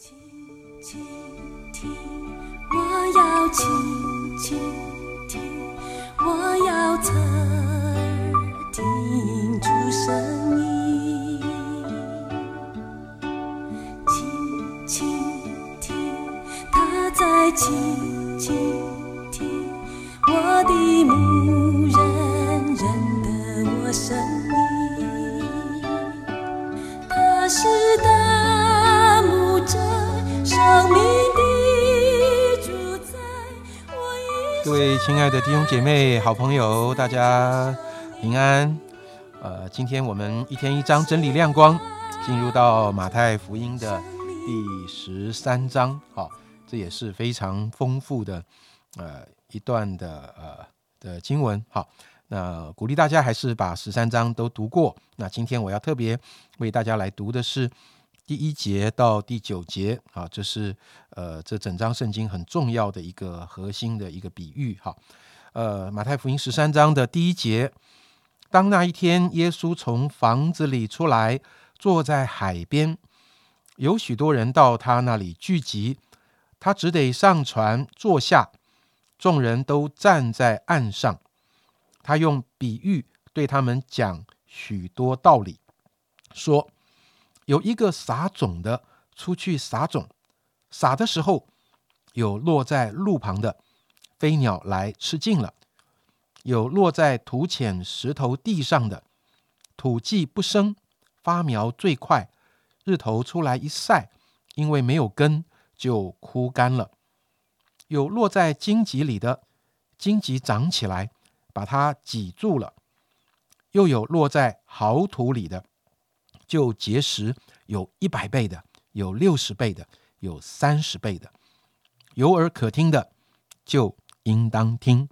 轻轻听，我要轻轻听，我要侧耳听出声音。轻轻听，他在轻轻亲爱的弟兄姐妹、好朋友，大家平安。呃，今天我们一天一章真理亮光，进入到马太福音的第十三章。好、这也是非常丰富的呃一段的呃的经文。好，那鼓励大家还是把十三章都读过。那今天我要特别为大家来读的是第一节到第九节。啊，这是呃这整章圣经很重要的一个核心的一个比喻。哈，呃，马太福音十三章的第一节，当那一天，耶稣从房子里出来，坐在海边，有许多人到他那里聚集，他只得上船坐下，众人都站在岸上。他用比喻对他们讲许多道理，说：有一个撒种的出去撒种，撒的时候，有落在路旁的，飞鸟来吃尽了；有落在土浅石头地上的，土既不生，发苗最快，日头出来一晒，因为没有根，就枯干了；有落在荆棘里的，荆棘长起来，把它挤住了；又有落在好土里的，就结实，有一百倍的，有六十倍的，有三十倍的。有耳可听的，就应当听。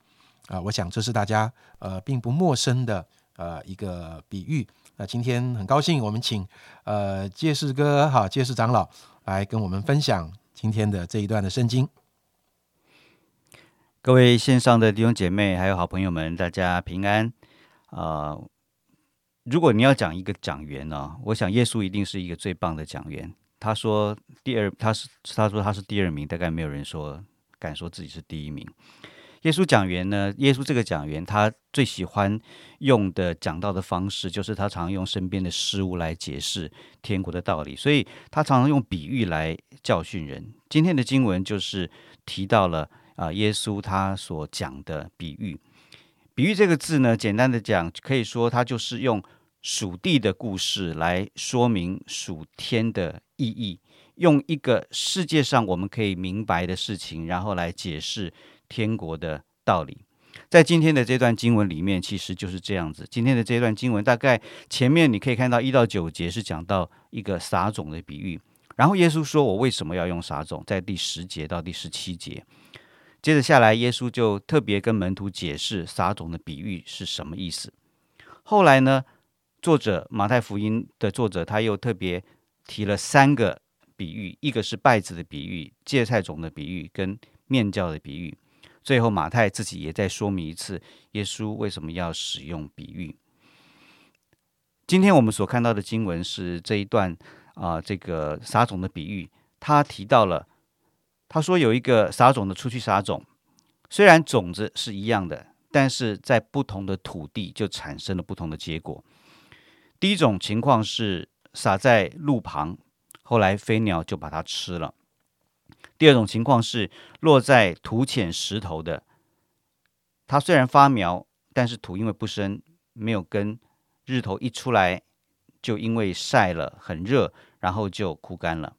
啊，我想这是大家呃并不陌生的呃一个比喻。那今天很高兴，我们请呃介世哥哈介世长老来跟我们分享今天的这一段的圣经。各位线上的弟兄姐妹还有好朋友们，大家平安啊、如果你要讲一个讲员呢、我想耶稣一定是一个最棒的讲员。他说第二，他是他说他是第二名，大概没有人说敢说自己是第一名。耶稣讲员呢，耶稣这个讲员，他最喜欢用的讲道的方式，就是他常用身边的事物来解释天国的道理，所以他常常用比喻来教训人。今天的经文就是提到了啊、耶稣他所讲的比喻。比喻这个字呢，简单的讲，可以说它就是用属地的故事来说明属天的意义，用一个世界上我们可以明白的事情，然后来解释天国的道理。在今天的这段经文里面，其实就是这样子。今天的这段经文，大概前面你可以看到一到九节是讲到一个撒种的比喻，然后耶稣说：“我为什么要用撒种？”在第十节到第十七节，接着下来，耶稣就特别跟门徒解释撒种的比喻是什么意思。后来呢，作者马太福音的作者他又特别提了三个比喻，一个是稗子的比喻、芥菜种的比喻跟面教的比喻。最后，马太自己也在说明一次，耶稣为什么要使用比喻。今天我们所看到的经文是这一段啊、这个撒种的比喻，他提到了，他说有一个撒种的出去撒种，虽然种子是一样的，但是在不同的土地就产生了不同的结果。第一种情况是撒在路旁，后来飞鸟就把它吃了。第二种情况是落在土浅石头的，它虽然发苗，但是土因为不深，没有根，日头一出来，就因为晒了很热，然后就枯干了。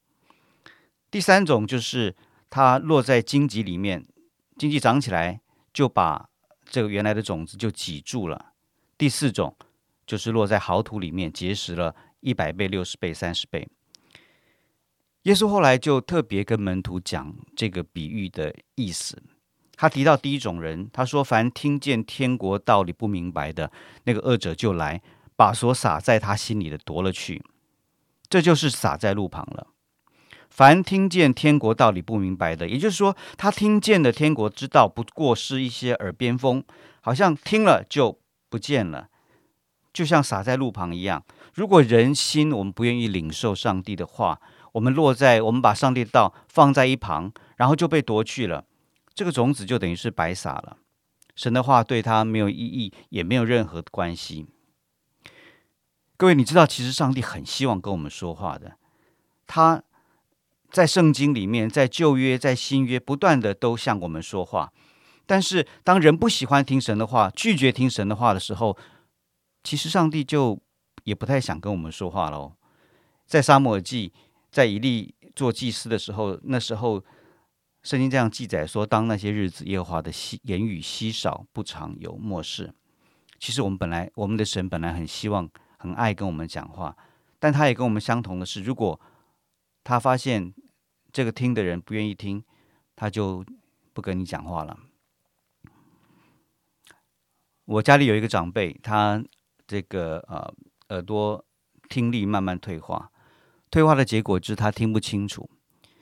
第三种就是它落在荆棘里面，荆棘长起来就把这个原来的种子就挤住了。第四种就是落在好土里面，结实了一百倍、六十倍、三十倍。耶稣后来就特别跟门徒讲这个比喻的意思。他提到第一种人，他说：“凡听见天国道理不明白的，那个恶者就来，把所撒在他心里的夺了去。这就是撒在路旁了。凡听见天国道理不明白的，也就是说，他听见的天国之道不过是一些耳边风，好像听了就不见了，就像撒在路旁一样。如果人心我们不愿意领受上帝的话，我们落在我们把上帝的道放在一旁，然后就被夺去了，这个种子就等于是白撒了。神的话对他没有意义，也没有任何关系。各位，你知道，其实上帝很希望跟我们说话的。他在圣经里面，在旧约、在新约，不断的都向我们说话。但是，当人不喜欢听神的话，拒绝听神的话的时候，其实上帝就也不太想跟我们说话喽。在沙漠记，在以利做祭司的时候，那时候圣经这样记载说：当那些日子，耶和华的稀言语稀少，不常有漠视。其实我们本来，我们的神本来很希望。很爱跟我们讲话，但他也跟我们相同的是，如果他发现这个听的人不愿意听，他就不跟你讲话了。我家里有一个长辈，他这个呃耳朵听力慢慢退化，退化的结果就是他听不清楚，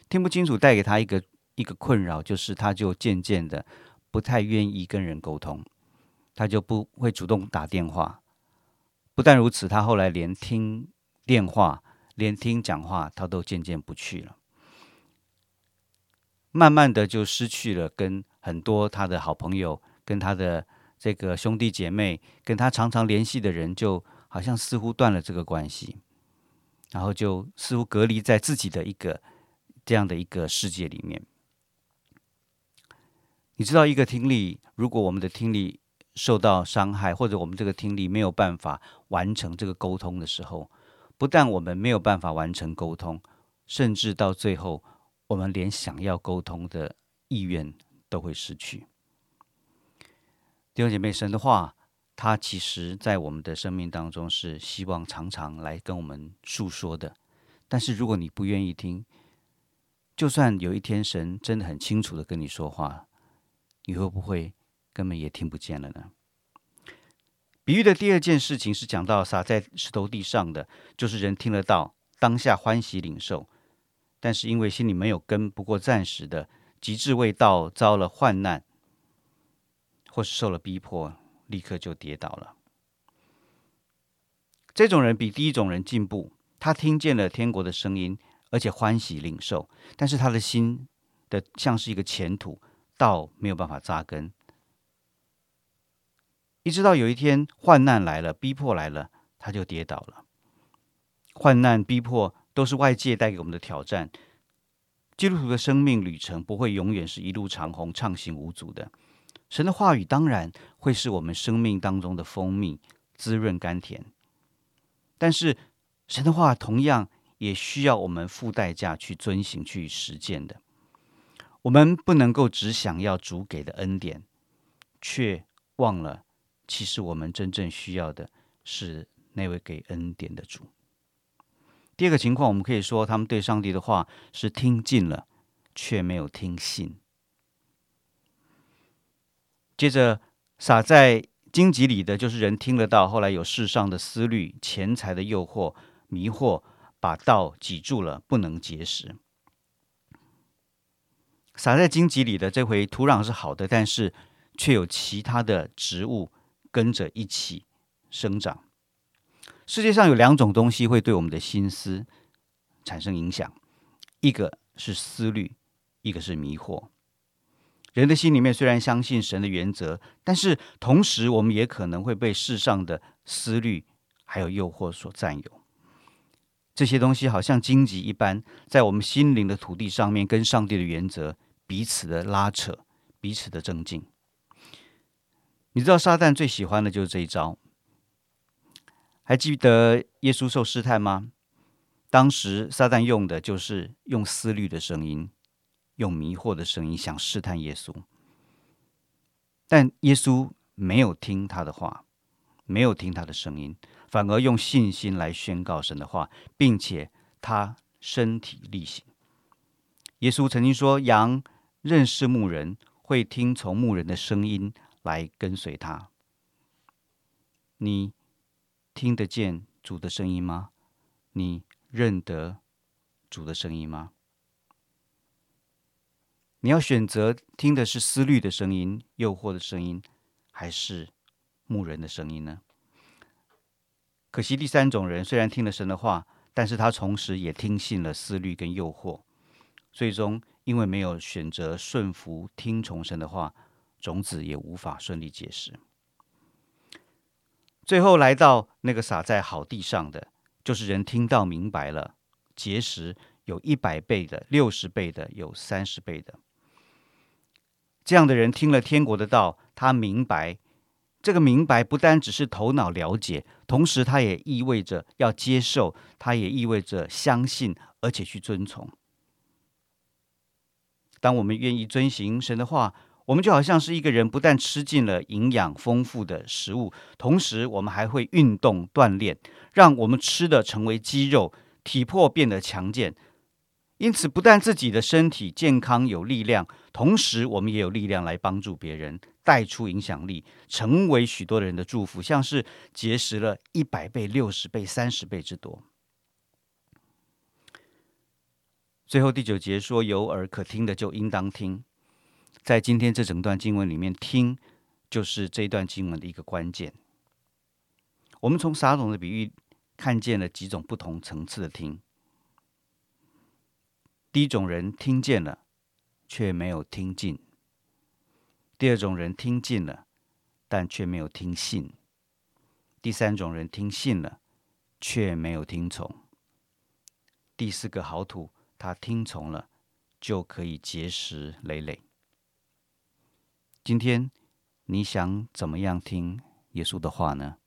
听不清楚带给他一个一个困扰，就是他就渐渐的不太愿意跟人沟通，他就不会主动打电话。不但如此，他后来连听电话、连听讲话，他都渐渐不去了。慢慢的就失去了跟很多他的好朋友、跟他的这个兄弟姐妹、跟他常常联系的人，就好像似乎断了这个关系，然后就似乎隔离在自己的一个这样的一个世界里面。你知道，一个听力，如果我们的听力，受到伤害，或者我们这个听力没有办法完成这个沟通的时候，不但我们没有办法完成沟通，甚至到最后，我们连想要沟通的意愿都会失去。弟兄姐妹，神的话，它其实在我们的生命当中是希望常常来跟我们诉说的。但是如果你不愿意听，就算有一天神真的很清楚的跟你说话，你会不会？根本也听不见了呢。比喻的第二件事情是讲到撒在石头地上的，就是人听得到，当下欢喜领受，但是因为心里没有根，不过暂时的，极致未到，遭了患难，或是受了逼迫，立刻就跌倒了。这种人比第一种人进步，他听见了天国的声音，而且欢喜领受，但是他的心的像是一个前土，道没有办法扎根。一直到有一天患难来了，逼迫来了，他就跌倒了。患难逼迫都是外界带给我们的挑战。基督徒的生命旅程不会永远是一路长虹、畅行无阻的。神的话语当然会是我们生命当中的蜂蜜，滋润甘甜。但是神的话同样也需要我们付代价去遵行、去实践的。我们不能够只想要主给的恩典，却忘了。其实我们真正需要的是那位给恩典的主。第二个情况，我们可以说他们对上帝的话是听尽了，却没有听信。接着撒在荆棘里的就是人听得到，后来有世上的思虑、钱财的诱惑、迷惑，把道挤住了，不能结实。撒在荆棘里的这回土壤是好的，但是却有其他的植物。跟着一起生长。世界上有两种东西会对我们的心思产生影响，一个是思虑，一个是迷惑。人的心里面虽然相信神的原则，但是同时我们也可能会被世上的思虑还有诱惑所占有。这些东西好像荆棘一般，在我们心灵的土地上面，跟上帝的原则彼此的拉扯，彼此的增进。你知道撒旦最喜欢的就是这一招。还记得耶稣受试探吗？当时撒旦用的就是用思虑的声音，用迷惑的声音，想试探耶稣。但耶稣没有听他的话，没有听他的声音，反而用信心来宣告神的话，并且他身体力行。耶稣曾经说：“羊认识牧人，会听从牧人的声音。”来跟随他，你听得见主的声音吗？你认得主的声音吗？你要选择听的是思虑的声音、诱惑的声音，还是牧人的声音呢？可惜第三种人虽然听了神的话，但是他同时也听信了思虑跟诱惑，最终因为没有选择顺服听从神的话，种子也无法顺利结实。最后来到那个撒在好地上的，就是人听到明白了，结实有一百倍的、六十倍的、有三十倍的。这样的人听了天国的道，他明白。这个明白不单只是头脑了解，同时它也意味着要接受，它也意味着相信，而且去遵从。当我们愿意遵行神的话，我们就好像是一个人，不但吃尽了营养丰富的食物，同时我们还会运动锻炼，让我们吃的成为肌肉，体魄变得强健。因此，不但自己的身体健康有力量，同时我们也有力量来帮助别人，带出影响力，成为许多人的祝福，像是结识了一百倍、六十倍、三十倍之多。最后第九节说：“有耳可听的就应当听。”在今天这整段经文里面，听就是这段经文的一个关键。我们从撒种的比喻看见了几种不同层次的听。第一种人听见了，却没有听进；第二种人听进了，但却没有听信；第三种人听信了，却没有听从；第四个好土，他听从了，就可以结实累累。今天你想怎么样听耶稣的话呢？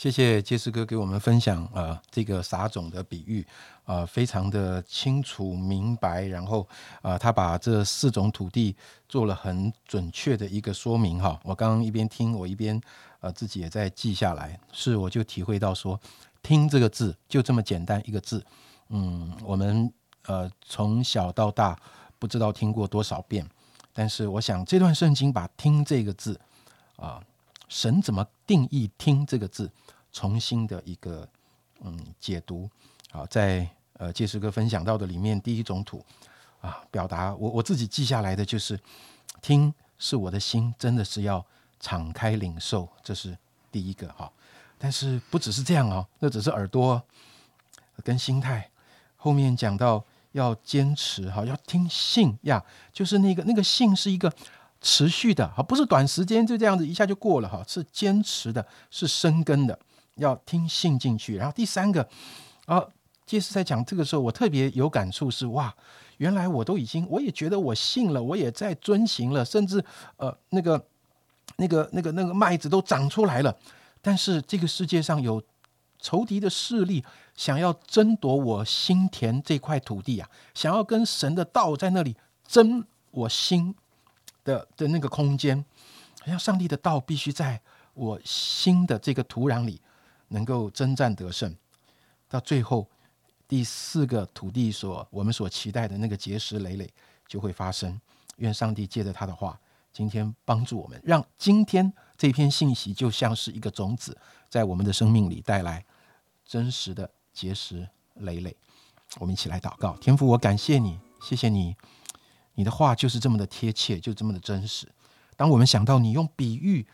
谢谢杰斯哥给我们分享啊，这个撒种的比喻啊，非常的清楚明白。然后啊，他把这四种土地做了很准确的一个说明哈。我刚刚一边听，我一边呃自己也在记下来。是，我就体会到说，听这个字就这么简单一个字。嗯，我们呃从小到大不知道听过多少遍，但是我想这段圣经把“听”这个字啊。神怎么定义“听”这个字？重新的一个嗯解读。好，在呃介师哥分享到的里面，第一种土啊，表达我我自己记下来的就是“听”是我的心真的是要敞开领受，这是第一个哈。但是不只是这样哦，那只是耳朵跟心态。后面讲到要坚持哈，要听信呀，就是那个那个信是一个。持续的哈，不是短时间就这样子一下就过了哈，是坚持的，是生根的，要听信进去。然后第三个，啊，杰斯在讲这个时候，我特别有感触是哇，原来我都已经，我也觉得我信了，我也在遵行了，甚至呃那个那个那个那个麦子都长出来了，但是这个世界上有仇敌的势力想要争夺我心田这块土地啊，想要跟神的道在那里争我心。的的那个空间，好像上帝的道必须在我心的这个土壤里能够征战得胜，到最后第四个土地所我们所期待的那个结石累累就会发生。愿上帝借着他的话，今天帮助我们，让今天这篇信息就像是一个种子，在我们的生命里带来真实的结石累累。我们一起来祷告，天父，我感谢你，谢谢你。你的话就是这么的贴切，就这么的真实。当我们想到你用比喻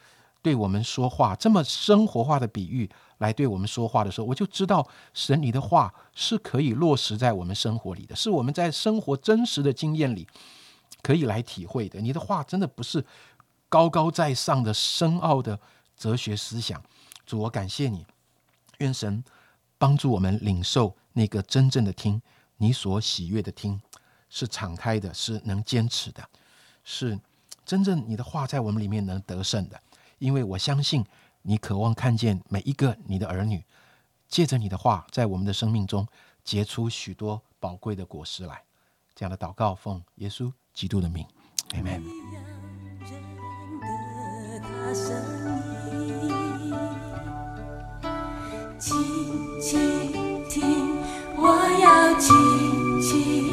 对我们说话，这么生活化的比喻来对我们说话的时候，我就知道神你的话是可以落实在我们生活里的，是我们在生活真实的经验里可以来体会的。你的话真的不是高高在上的深奥的哲学思想。主，我感谢你，愿神帮助我们领受那个真正的听你所喜悦的听。是敞开的，是能坚持的，是真正你的话在我们里面能得胜的。因为我相信你渴望看见每一个你的儿女，借着你的话在我们的生命中结出许多宝贵的果实来。这样的祷告，奉耶稣基督的名，Amen。轻轻听，我要轻轻。